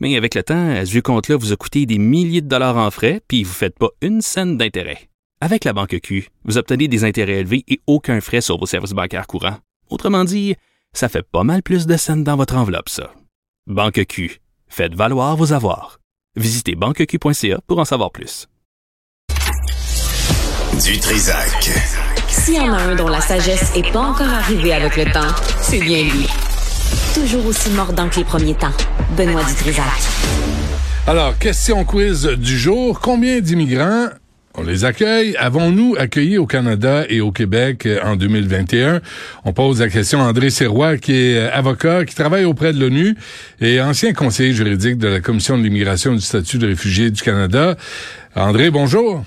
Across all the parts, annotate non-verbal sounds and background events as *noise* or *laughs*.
Mais avec le temps, ce vieux compte-là vous a coûté des milliers de dollars en frais, puis vous ne faites pas une scène d'intérêt. Avec la banque Q, vous obtenez des intérêts élevés et aucun frais sur vos services bancaires courants. Autrement dit, ça fait pas mal plus de scènes dans votre enveloppe, ça. Banque Q, faites valoir vos avoirs. Visitez banqueq.ca pour en savoir plus. Du Trisac. S'il y en a un dont la sagesse n'est pas encore arrivée avec le temps, c'est bien lui. Toujours aussi mordant que les premiers temps. Benoît Dutrisac. Alors, question quiz du jour. Combien d'immigrants, on les accueille, avons-nous accueilli au Canada et au Québec euh, en 2021? On pose la question à André Serrois, qui est euh, avocat, qui travaille auprès de l'ONU et ancien conseiller juridique de la Commission de l'immigration et du statut de réfugié du Canada. André, bonjour.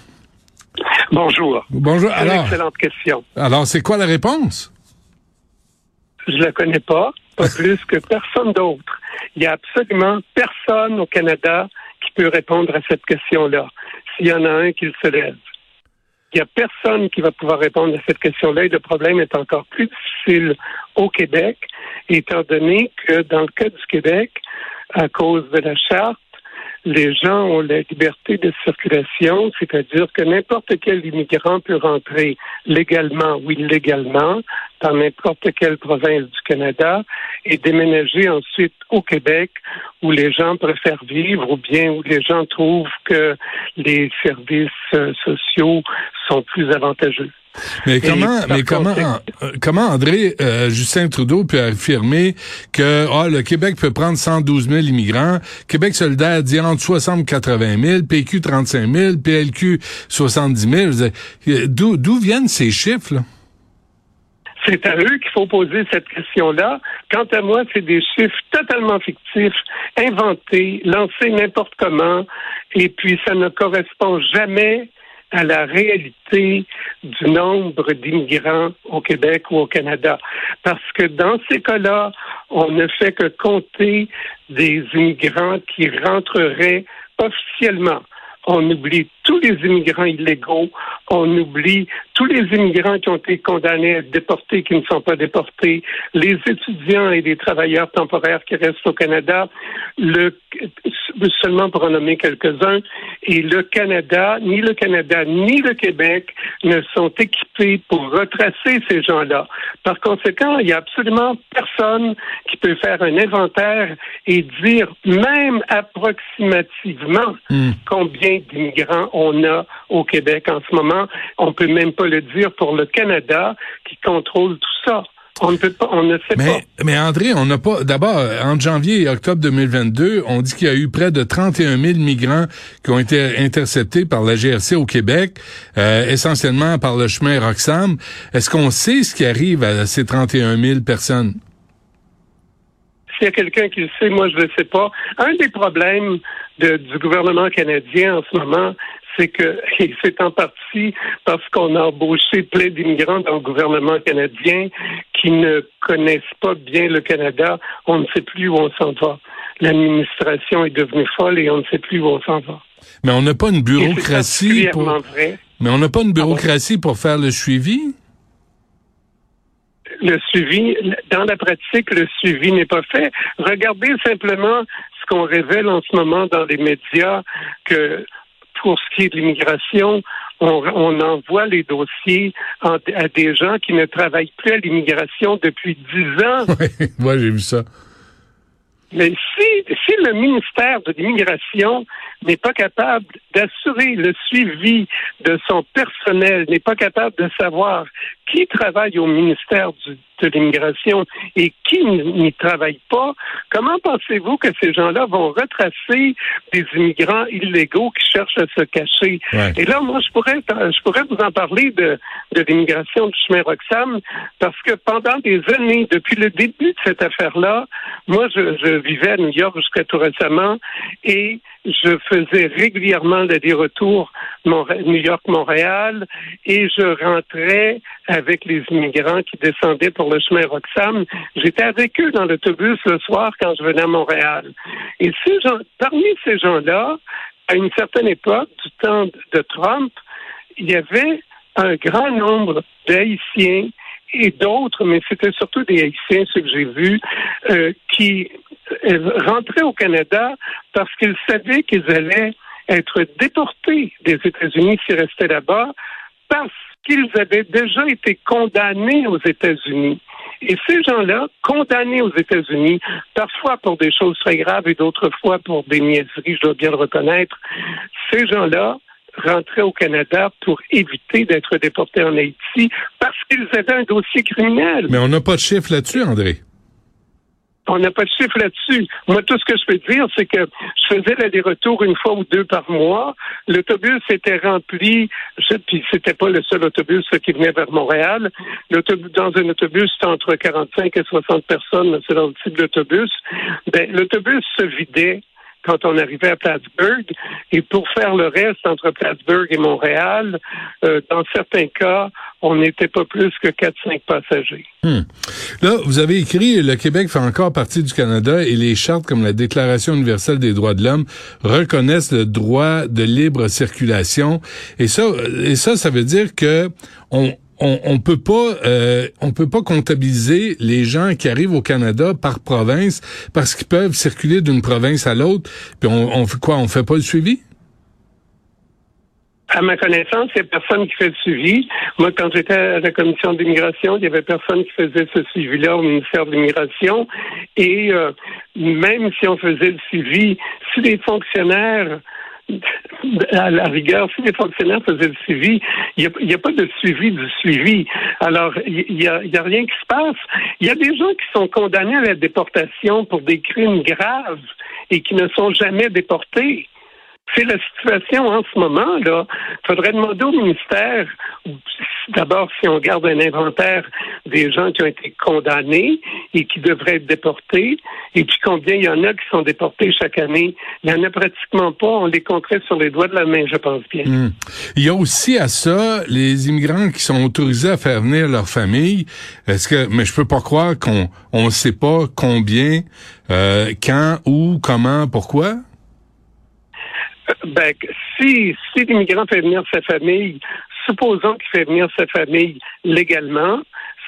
Bonjour. Bonjour. Alors, excellente question. alors c'est quoi la réponse? Je la connais pas, pas plus que personne d'autre. Il y a absolument personne au Canada qui peut répondre à cette question-là. S'il y en a un qui se lève. Il n'y a personne qui va pouvoir répondre à cette question-là et le problème est encore plus difficile au Québec, étant donné que dans le cas du Québec, à cause de la charte, les gens ont la liberté de circulation, c'est-à-dire que n'importe quel immigrant peut rentrer légalement ou illégalement dans n'importe quelle province du Canada et déménager ensuite au Québec où les gens préfèrent vivre ou bien où les gens trouvent que les services euh, sociaux sont plus avantageux. Mais comment, mais comment, euh, comment André euh, Justin Trudeau peut affirmer que ah, le Québec peut prendre 112 000 immigrants, Québec solidaire dit entre 60 et 80 000, PQ 35 000, PLQ 70 000. Je veux dire, euh, D'où d'où viennent ces chiffres là? C'est à eux qu'il faut poser cette question-là. Quant à moi, c'est des chiffres totalement fictifs, inventés, lancés n'importe comment, et puis ça ne correspond jamais à la réalité du nombre d'immigrants au Québec ou au Canada. Parce que dans ces cas-là, on ne fait que compter des immigrants qui rentreraient officiellement. On oublie tous les immigrants illégaux, on oublie tous les immigrants qui ont été condamnés à être déportés, qui ne sont pas déportés, les étudiants et les travailleurs temporaires qui restent au Canada, le, seulement pour en nommer quelques-uns, et le Canada, ni le Canada, ni le Québec ne sont équipés pour retracer ces gens-là. Par conséquent, il n'y a absolument personne qui peut faire un inventaire et dire, même approximativement, combien d'immigrants on a au Québec en ce moment. On peut même pas le dire pour le Canada qui contrôle tout ça. On ne peut pas, on ne sait Mais, pas. mais André, on n'a pas. D'abord, entre janvier et octobre 2022, on dit qu'il y a eu près de 31 000 migrants qui ont été interceptés par la GRC au Québec, euh, essentiellement par le chemin Roxham. Est-ce qu'on sait ce qui arrive à ces 31 000 personnes? S'il y a quelqu'un qui le sait, moi je ne le sais pas. Un des problèmes de- du gouvernement canadien en ce moment, c'est que, *laughs* et c'est en partie parce qu'on a embauché plein d'immigrants dans le gouvernement canadien qui ne connaissent pas bien le Canada. On ne sait plus où on s'en va. L'administration est devenue folle et on ne sait plus où on s'en va. Mais on n'a pas une bureaucratie pour. vrai. Mais on n'a pas une bureaucratie pour faire le suivi? le suivi, dans la pratique, le suivi n'est pas fait. Regardez simplement ce qu'on révèle en ce moment dans les médias, que pour ce qui est de l'immigration, on, on envoie les dossiers en- à des gens qui ne travaillent plus à l'immigration depuis dix ans. *laughs* Oui, moi j'ai vu ça. Mais si, si le ministère de l'Immigration n'est pas capable d'assurer le suivi de son personnel, n'est pas capable de savoir qui travaille au ministère du- de l'Immigration et qui n'y travaille pas, comment pensez-vous que ces gens-là vont retracer des immigrants illégaux qui cherchent à se cacher? Ouais. Et là, moi, je pourrais, je pourrais vous en parler de, de l'immigration du chemin Roxham, parce que pendant des années, depuis le début de cette affaire-là, moi, je, je vivais à New York jusqu'à tout récemment et je faisais régulièrement l'aller-retour New York-Montréal et je rentrais avec les immigrants qui descendaient pour le chemin Roxham. J'étais avec eux dans l'autobus le soir quand je venais à Montréal. Et ces gens, parmi ces gens-là, à une certaine époque, du temps de Trump, il y avait un grand nombre d'Haïtiens et d'autres, mais c'était surtout des Haïtiens, ceux que j'ai vus, euh, qui euh, rentraient au Canada parce qu'ils savaient qu'ils allaient être déportés des États-Unis s'ils restaient là-bas, parce qu'ils avaient déjà été condamnés aux États-Unis. Et ces gens-là, condamnés aux États-Unis, parfois pour des choses très graves et d'autres fois pour des niaiseries, je dois bien le reconnaître, ces gens-là rentraient au Canada pour éviter d'être déportés en Haïti parce qu'ils avaient un dossier criminel. Mais on n'a pas de chiffre là-dessus, André. On n'a pas de chiffre là-dessus. Moi, tout ce que je peux dire, c'est que je faisais l'aller-retour une fois ou deux par mois. L'autobus était rempli, puis c'était pas le seul autobus qui venait vers Montréal. Dans un autobus, c'était entre 45 et 60 personnes, c'est dans le type d'autobus. Ben, l'autobus se vidait quand on arrivait à Plattsburgh. Et pour faire le reste entre Plattsburgh et Montréal, euh, dans certains cas, on n'était pas plus que 4-5 passagers. Hmm. Là, vous avez écrit le Québec fait encore partie du Canada et les chartes comme la Déclaration universelle des droits de l'homme reconnaissent le droit de libre circulation. Et ça, et ça, ça veut dire que on, on, on peut pas euh, on peut pas comptabiliser les gens qui arrivent au Canada par province parce qu'ils peuvent circuler d'une province à l'autre. Puis on, on fait quoi? On fait pas le suivi? À ma connaissance, il n'y a personne qui fait le suivi. Moi, quand j'étais à la commission d'immigration, il n'y avait personne qui faisait ce suivi-là au ministère de l'immigration. Et euh, même si on faisait le suivi, si les fonctionnaires à la rigueur, si les fonctionnaires faisaient le suivi, il n'y a, pas de suivi du suivi. Alors, il n'y a, a, rien qui se passe. Il y a des gens qui sont condamnés à la déportation pour des crimes graves et qui ne sont jamais déportés. C'est la situation en ce moment. là. Il faudrait demander au ministère, d'abord, si on garde un inventaire des gens qui ont été condamnés et qui devraient être déportés, et puis combien il y en a qui sont déportés chaque année. Il n'y en a pratiquement pas. On les compterait sur les doigts de la main, je pense bien. Hmm. Il y a aussi à ça les immigrants qui sont autorisés à faire venir leur famille. Est-ce que, mais je peux pas croire qu'on on sait pas combien, euh, quand, où, comment, pourquoi? Ben, si, si l'immigrant fait venir sa famille, supposons qu'il fait venir sa famille légalement,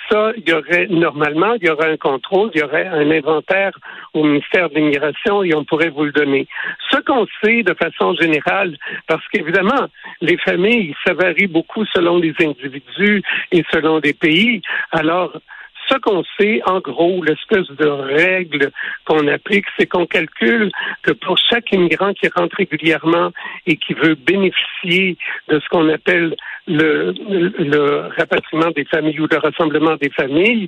ça, il y aurait normalement, il y aurait un contrôle, il y aurait un inventaire au ministère de l'Immigration et on pourrait vous le donner. Ce qu'on sait de façon générale, parce qu'évidemment, les familles, ça varie beaucoup selon les individus et selon les pays. Alors, ce qu'on sait, en gros, l'espèce de règle qu'on applique, c'est qu'on calcule que pour chaque immigrant qui rentre régulièrement et qui veut bénéficier de ce qu'on appelle le, le, rapatriement des familles ou le rassemblement des familles,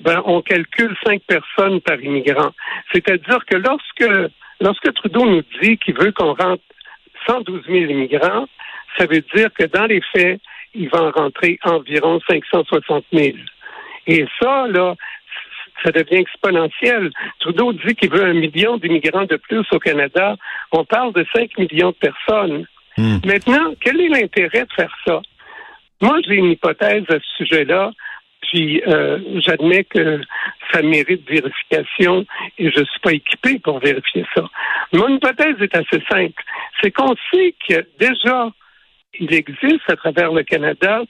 ben, on calcule cinq personnes par immigrant. C'est-à-dire que lorsque, lorsque Trudeau nous dit qu'il veut qu'on rentre 112 000 immigrants, ça veut dire que dans les faits, il va en rentrer environ 560 000. Et ça, là, ça devient exponentiel. Trudeau dit qu'il veut un million d'immigrants de plus au Canada. On parle de 5 millions de personnes. Hmm. Maintenant, quel est l'intérêt de faire ça? Moi, j'ai une hypothèse à ce sujet-là, puis euh, j'admets que ça mérite vérification et je ne suis pas équipé pour vérifier ça. Mon hypothèse est assez simple. C'est qu'on sait que déjà il existe à travers le Canada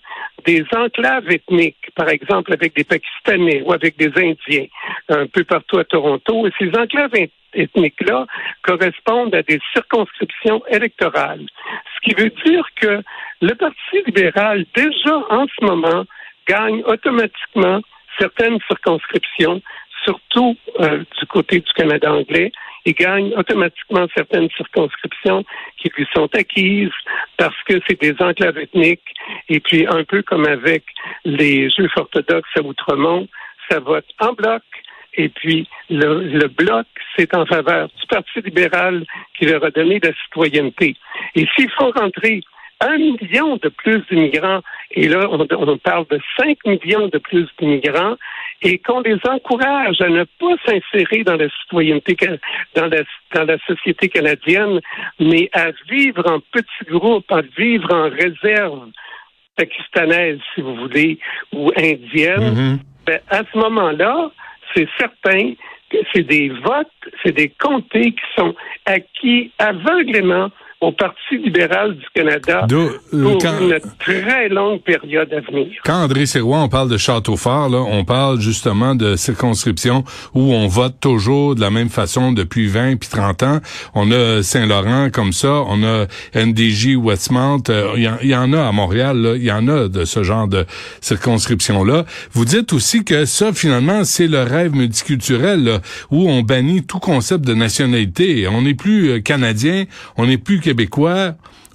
des enclaves ethniques, par exemple avec des Pakistanais ou avec des Indiens, un peu partout à Toronto. Et ces enclaves ethniques-là correspondent à des circonscriptions électorales. Ce qui veut dire que le Parti libéral, déjà en ce moment, gagne automatiquement certaines circonscriptions, surtout euh, du côté du Canada anglais, il gagne automatiquement certaines circonscriptions qui lui sont acquises parce que c'est des enclaves ethniques. Et puis, un peu comme avec les Juifs orthodoxes à Outremont, ça vote en bloc. Et puis, le, bloc, c'est en faveur du Parti libéral qui leur a donné la citoyenneté. Et s'il faut rentrer un million de plus d'immigrants, et là, on, on, parle de cinq millions de plus d'immigrants, et qu'on les encourage à ne pas s'insérer dans la citoyenneté, dans la, dans la société canadienne, mais à vivre en petits groupes, à vivre en réserve pakistanaise, si vous voulez, ou indienne, mm-hmm. ben, à ce moment-là, c'est certain que c'est des votes, c'est des comtés qui sont acquis aveuglément au Parti libéral du Canada euh, pour une très longue période à venir. Quand André Serrois, on parle de Château-Fort, là, on parle justement de circonscriptions où on vote toujours de la même façon depuis 20 puis 30 ans. On a Saint-Laurent comme ça, on a NDJ Westmount, euh, il y, en a à Montréal, il y en a de ce genre de circonscriptions-là. Vous dites aussi que ça, finalement, c'est le rêve multiculturel où on bannit tout concept de nationalité. On n'est plus euh, canadien, on n'est plus québécois,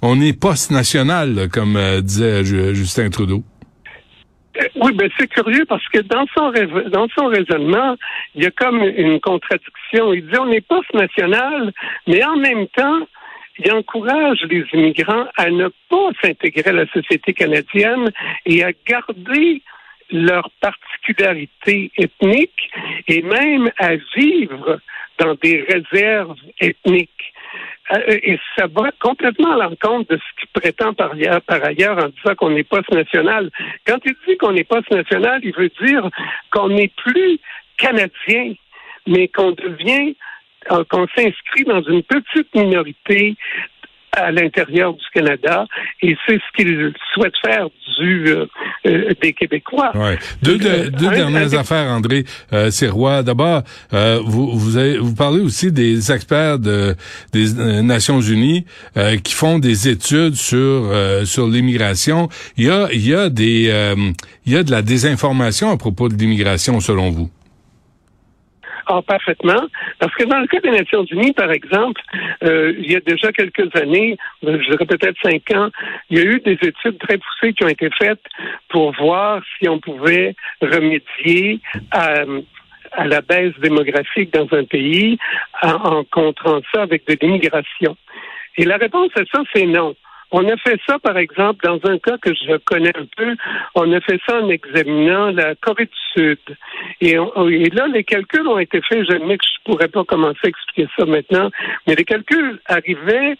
on est post-national, comme euh, disait Justin Trudeau. Euh, oui, ben c'est curieux parce que dans son dans son raisonnement, il y a comme une contradiction. Il dit on est post-national, mais en même temps, il encourage les immigrants à ne pas s'intégrer à la société canadienne et à garder leur particularité ethnique et même à vivre dans des réserves ethniques. Euh, et ça va complètement à l'encontre de ce qu'il prétend par ailleurs, en disant qu'on n'est pas national. Quand il dit qu'on n'est pas national, il veut dire qu'on n'est plus canadien, mais qu'on devient, euh, qu'on s'inscrit dans une petite minorité à l'intérieur du Canada et c'est ce qu'il souhaite faire du euh, euh, des Québécois. Ouais. Deux, deux, dernières affaires, André euh, Sirois. D'abord, euh, vous vous, avez, vous parlez aussi des experts de, des Nations Unies qui font des études sur sur l'immigration. Il y a il y a des il y a de la désinformation à propos de l'immigration selon vous? Ah, parfaitement. Parce que dans le cas des Nations Unies, par exemple, euh, il y a déjà quelques années, euh, je dirais peut-être cinq ans, il y a eu des études très poussées qui ont été faites pour voir si on pouvait remédier à, la baisse démographique dans un pays en, en contrant ça avec de l'immigration. Et la réponse à ça, c'est non. On a fait ça, par exemple, dans un cas que je connais un peu, on a fait ça en examinant la Corée du Sud. Et, là, les calculs ont été faits, je ne pourrais pas commencer à expliquer ça maintenant, mais les calculs arrivaient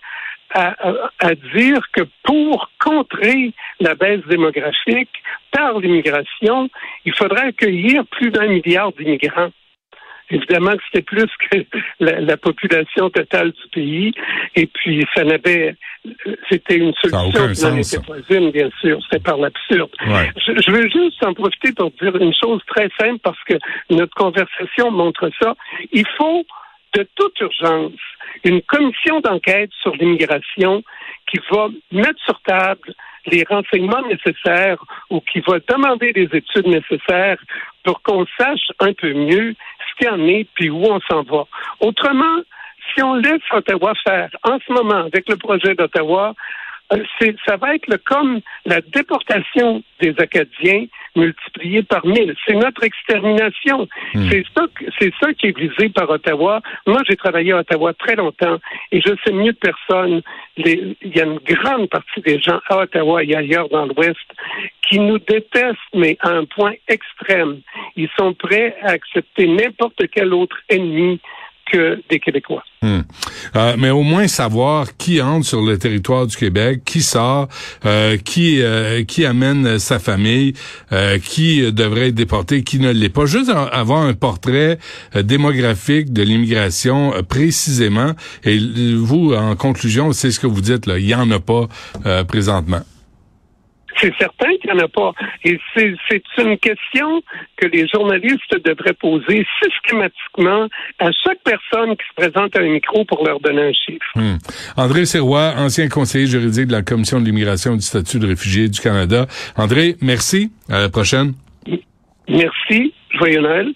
à, dire que pour contrer la baisse démographique par l'immigration, il faudrait accueillir plus d'un milliard d'immigrants. Évidemment que c'était plus que *laughs* la, population totale du pays. Et puis, ça n'avait, c'était une solution qui n'en était pas une, bien sûr. C'était par l'absurde. Je, veux juste en profiter pour dire une chose très simple parce que notre conversation montre ça. Il faut de toute urgence une commission d'enquête sur l'immigration qui va mettre sur table les renseignements nécessaires ou qui va demander les études nécessaires pour qu'on sache un peu mieux ce qu'il y en est puis où on s'en va. Autrement, si on laisse Ottawa faire en ce moment avec le projet d'Ottawa, euh, ça va être comme la déportation des Acadiens multipliée par mille. C'est notre extermination. Hmm. C'est ça, c'est ça qui est visé par Ottawa. Moi, j'ai travaillé à Ottawa très longtemps et je sais mieux que personne. il y a une grande partie des gens à Ottawa et ailleurs dans l'Ouest qui nous détestent, mais à un point extrême. Ils sont prêts à accepter n'importe quel autre ennemi que des Québécois. Hmm. Euh, mais au moins savoir qui entre sur le territoire du Québec, qui sort, euh, qui euh, qui amène sa famille, qui devrait être déporté, qui ne l'est pas. Juste avoir un portrait démographique de l'immigration précisément. Et vous, en conclusion, c'est ce que vous dites là. Il y en a pas présentement. C'est certain qu'il n'y en a pas. Et c'est une question que les journalistes devraient poser systématiquement à chaque personne qui se présente à un micro pour leur donner un chiffre. Hmm. André Serrois, ancien conseiller juridique de la Commission de l'immigration et du statut de réfugié du Canada. André, merci. À la prochaine. Merci. Joyeux Noël.